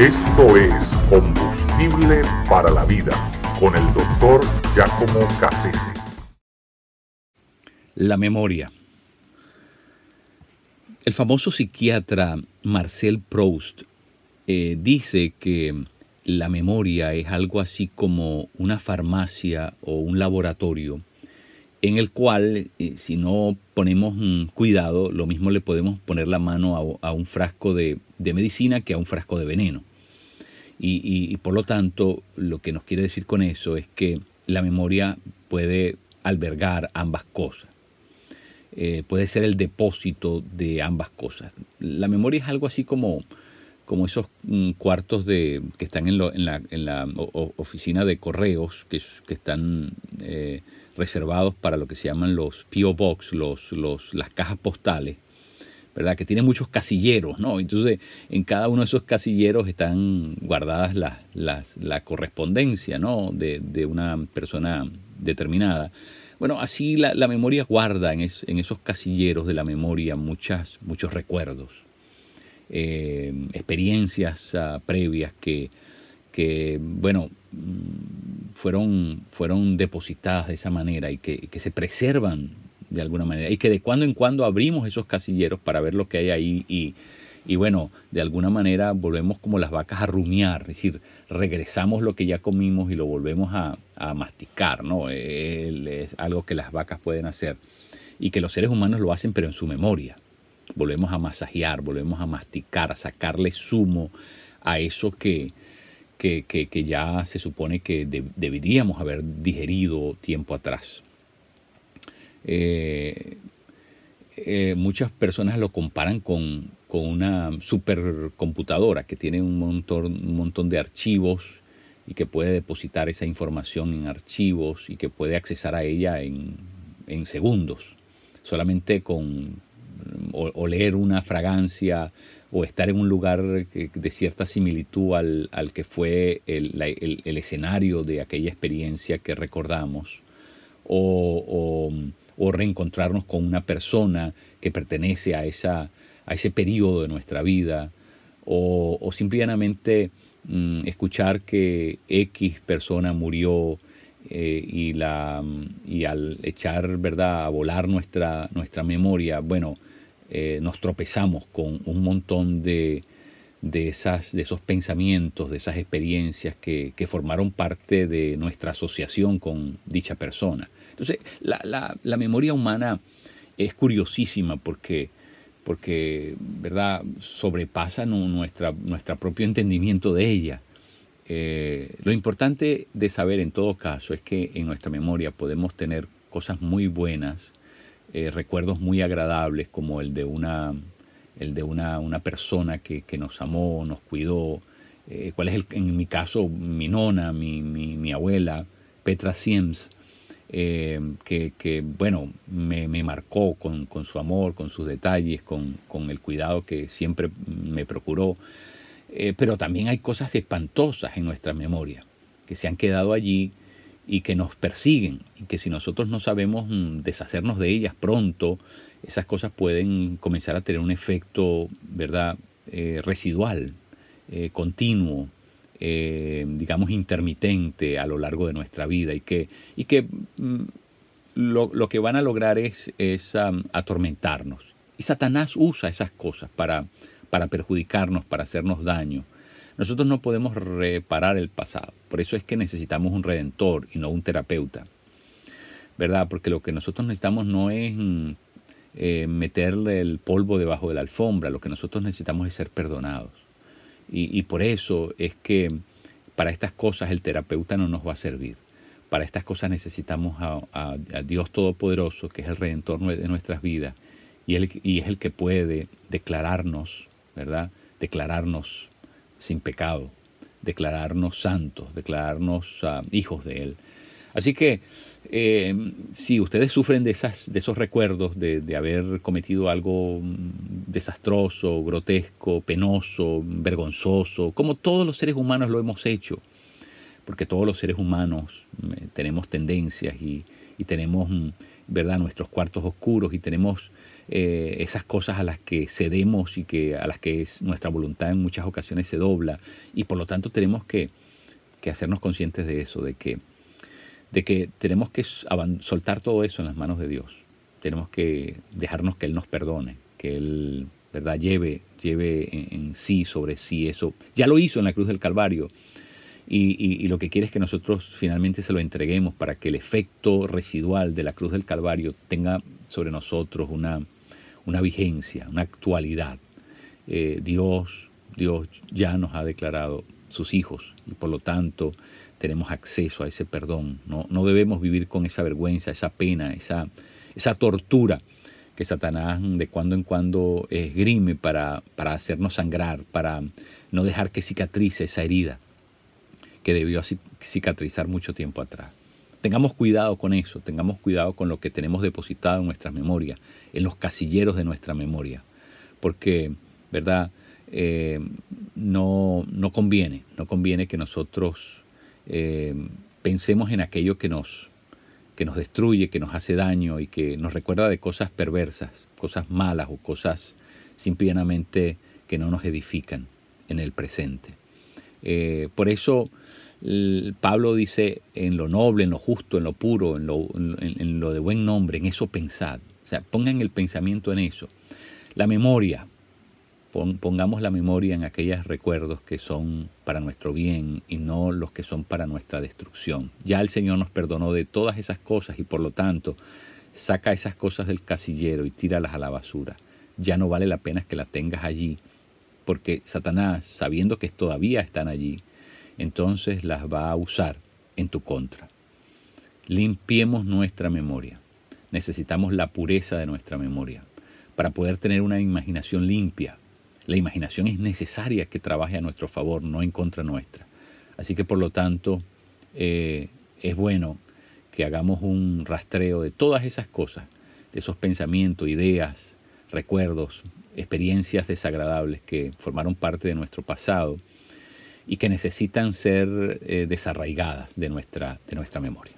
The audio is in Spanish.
Esto es Combustible para la Vida con el doctor Giacomo Cassese. La memoria. El famoso psiquiatra Marcel Proust eh, dice que la memoria es algo así como una farmacia o un laboratorio en el cual eh, si no ponemos cuidado, lo mismo le podemos poner la mano a, un frasco de, medicina que a un frasco de veneno. Y, por lo tanto, lo que nos quiere decir con eso es que la memoria puede albergar ambas cosas. Eh, puede ser el depósito de ambas cosas. La memoria es algo así como, como esos mm, cuartos de, que están en, la, oficina de correos, que, están eh, reservados para lo que se llaman los PO Box, los, los, las cajas postales, ¿verdad? Que tienen muchos casilleros, ¿no? Entonces, en cada uno de esos casilleros están guardadas las, la correspondencia, ¿no? De, una persona determinada. Bueno, así la, memoria guarda en, esos casilleros de la memoria muchas, muchos recuerdos, eh, experiencias ah, previas que, que, bueno, mm, fueron, fueron depositadas de esa manera y que, se preservan de alguna manera y que de cuando en cuando abrimos esos casilleros para ver lo que hay ahí y, y bueno, de alguna manera volvemos como las vacas a rumiar, es decir, regresamos lo que ya comimos y lo volvemos a, masticar, ¿no? Es algo que las vacas pueden hacer y que los seres humanos lo hacen pero en su memoria. Volvemos a masajear, volvemos a masticar, a sacarle zumo a eso que, que, ya se supone que deberíamos haber digerido tiempo atrás. Eh, eh, muchas personas lo comparan con, una supercomputadora que tiene un montón, un montón de archivos y que puede depositar esa información en archivos y que puede accesar a ella en, segundos, solamente con oler una fragancia o estar en un lugar de cierta similitud al, que fue el, escenario de aquella experiencia que recordamos, o, reencontrarnos con una persona que pertenece a, esa, a ese periodo de nuestra vida, o, simplemente mm, escuchar que X persona murió eh, y, la, y al echar ¿verdad? a volar nuestra, nuestra memoria, bueno, eh, nos tropezamos con un montón de, esas, de esos pensamientos, de esas experiencias que, formaron parte de nuestra asociación con dicha persona. Entonces, la, memoria humana es curiosísima porque, porque ¿verdad? sobrepasa nuestra, nuestro propio entendimiento de ella. Eh, lo importante de saber en todo caso es que en nuestra memoria podemos tener cosas muy buenas eh, recuerdos muy agradables como el de una, el de una, una persona que, nos amó, nos cuidó. Eh, ¿Cuál es el, en mi caso mi nona, mi, mi, abuela, Petra Siems? Eh, que, bueno, me, marcó con, su amor, con sus detalles, con, con, el cuidado que siempre me procuró. pero también hay cosas espantosas en nuestra memoria, que se han quedado allí y que nos persiguen y que si nosotros no sabemos mm, deshacernos de ellas pronto, esas cosas pueden comenzar a tener un efecto, ¿verdad?, eh, residual, eh, continuo, eh, digamos, intermitente a lo largo de nuestra vida y que, y que mm, lo, que van a lograr es, es atormentarnos. Y Satanás usa esas cosas para, para perjudicarnos, para hacernos daño. Nosotros no podemos reparar el pasado. Por eso es que necesitamos un redentor y no un terapeuta. ¿Verdad? Porque lo que nosotros necesitamos no es eh, meterle el polvo debajo de la alfombra. Lo que nosotros necesitamos es ser perdonados. Y, por eso es que para estas cosas el terapeuta no nos va a servir. Para estas cosas necesitamos a, Dios Todopoderoso, que es el redentor de nuestras vidas, y, y es el que puede declararnos, ¿verdad? Declararnos sin pecado, declararnos santos, declararnos ah, hijos de Él. Así que eh, si ustedes sufren de, esas, de esos recuerdos de, haber cometido algo mm, desastroso, grotesco, penoso, vergonzoso, como todos los seres humanos lo hemos hecho, porque todos los seres humanos mm, tenemos tendencias y, tenemos mm, ¿verdad? nuestros cuartos oscuros y tenemos eh, esas cosas a las que cedemos y que, a las que nuestra voluntad en muchas ocasiones se dobla. Y por lo tanto tenemos que, que hacernos conscientes de eso, de que, de que tenemos que soltar todo eso en las manos de Dios. Tenemos que dejarnos que Él nos perdone, que Él ¿verdad? lleve, lleve en, sí, sobre sí eso. Ya lo hizo en la cruz del Calvario. Y, lo que quiere es que nosotros finalmente se lo entreguemos para que el efecto residual de la cruz del Calvario tenga sobre nosotros una, una vigencia, una actualidad. Eh, Dios, Dios ya nos ha declarado sus hijos y por lo tanto tenemos acceso a ese perdón. No, no debemos vivir con esa vergüenza, esa pena, esa, esa tortura que Satanás de cuando en cuando esgrime para, para hacernos sangrar, para no dejar que cicatrice esa herida que debió cicatrizar mucho tiempo atrás. Tengamos cuidado con eso, tengamos cuidado con lo que tenemos depositado en nuestra memoria, en los casilleros de nuestra memoria, porque, ¿verdad? Eh, no, no, conviene, no conviene que nosotros eh, pensemos en aquello que nos, que nos destruye, que nos hace daño y que nos recuerda de cosas perversas, cosas malas o cosas simplemente que no nos edifican en el presente. Eh, por eso Pablo dice en lo noble, en lo justo, en lo puro, en lo, en lo de buen nombre, en eso pensad. O sea, pongan el pensamiento en eso. La memoria, pongamos la memoria en aquellos recuerdos que son para nuestro bien y no los que son para nuestra destrucción. Ya el Señor nos perdonó de todas esas cosas y por lo tanto saca esas cosas del casillero y tíralas a la basura. Ya no vale la pena que las tengas allí, porque Satanás, sabiendo que todavía están allí, entonces las va a usar en tu contra. Limpiemos nuestra memoria. Necesitamos la pureza de nuestra memoria para poder tener una imaginación limpia, la imaginación es necesaria que trabaje a nuestro favor, no en contra nuestra. Así que por lo tanto eh, es bueno que hagamos un rastreo de todas esas cosas, de esos pensamientos, ideas, recuerdos, experiencias desagradables que formaron parte de nuestro pasado y que necesitan ser eh, desarraigadas de nuestra, de nuestra memoria.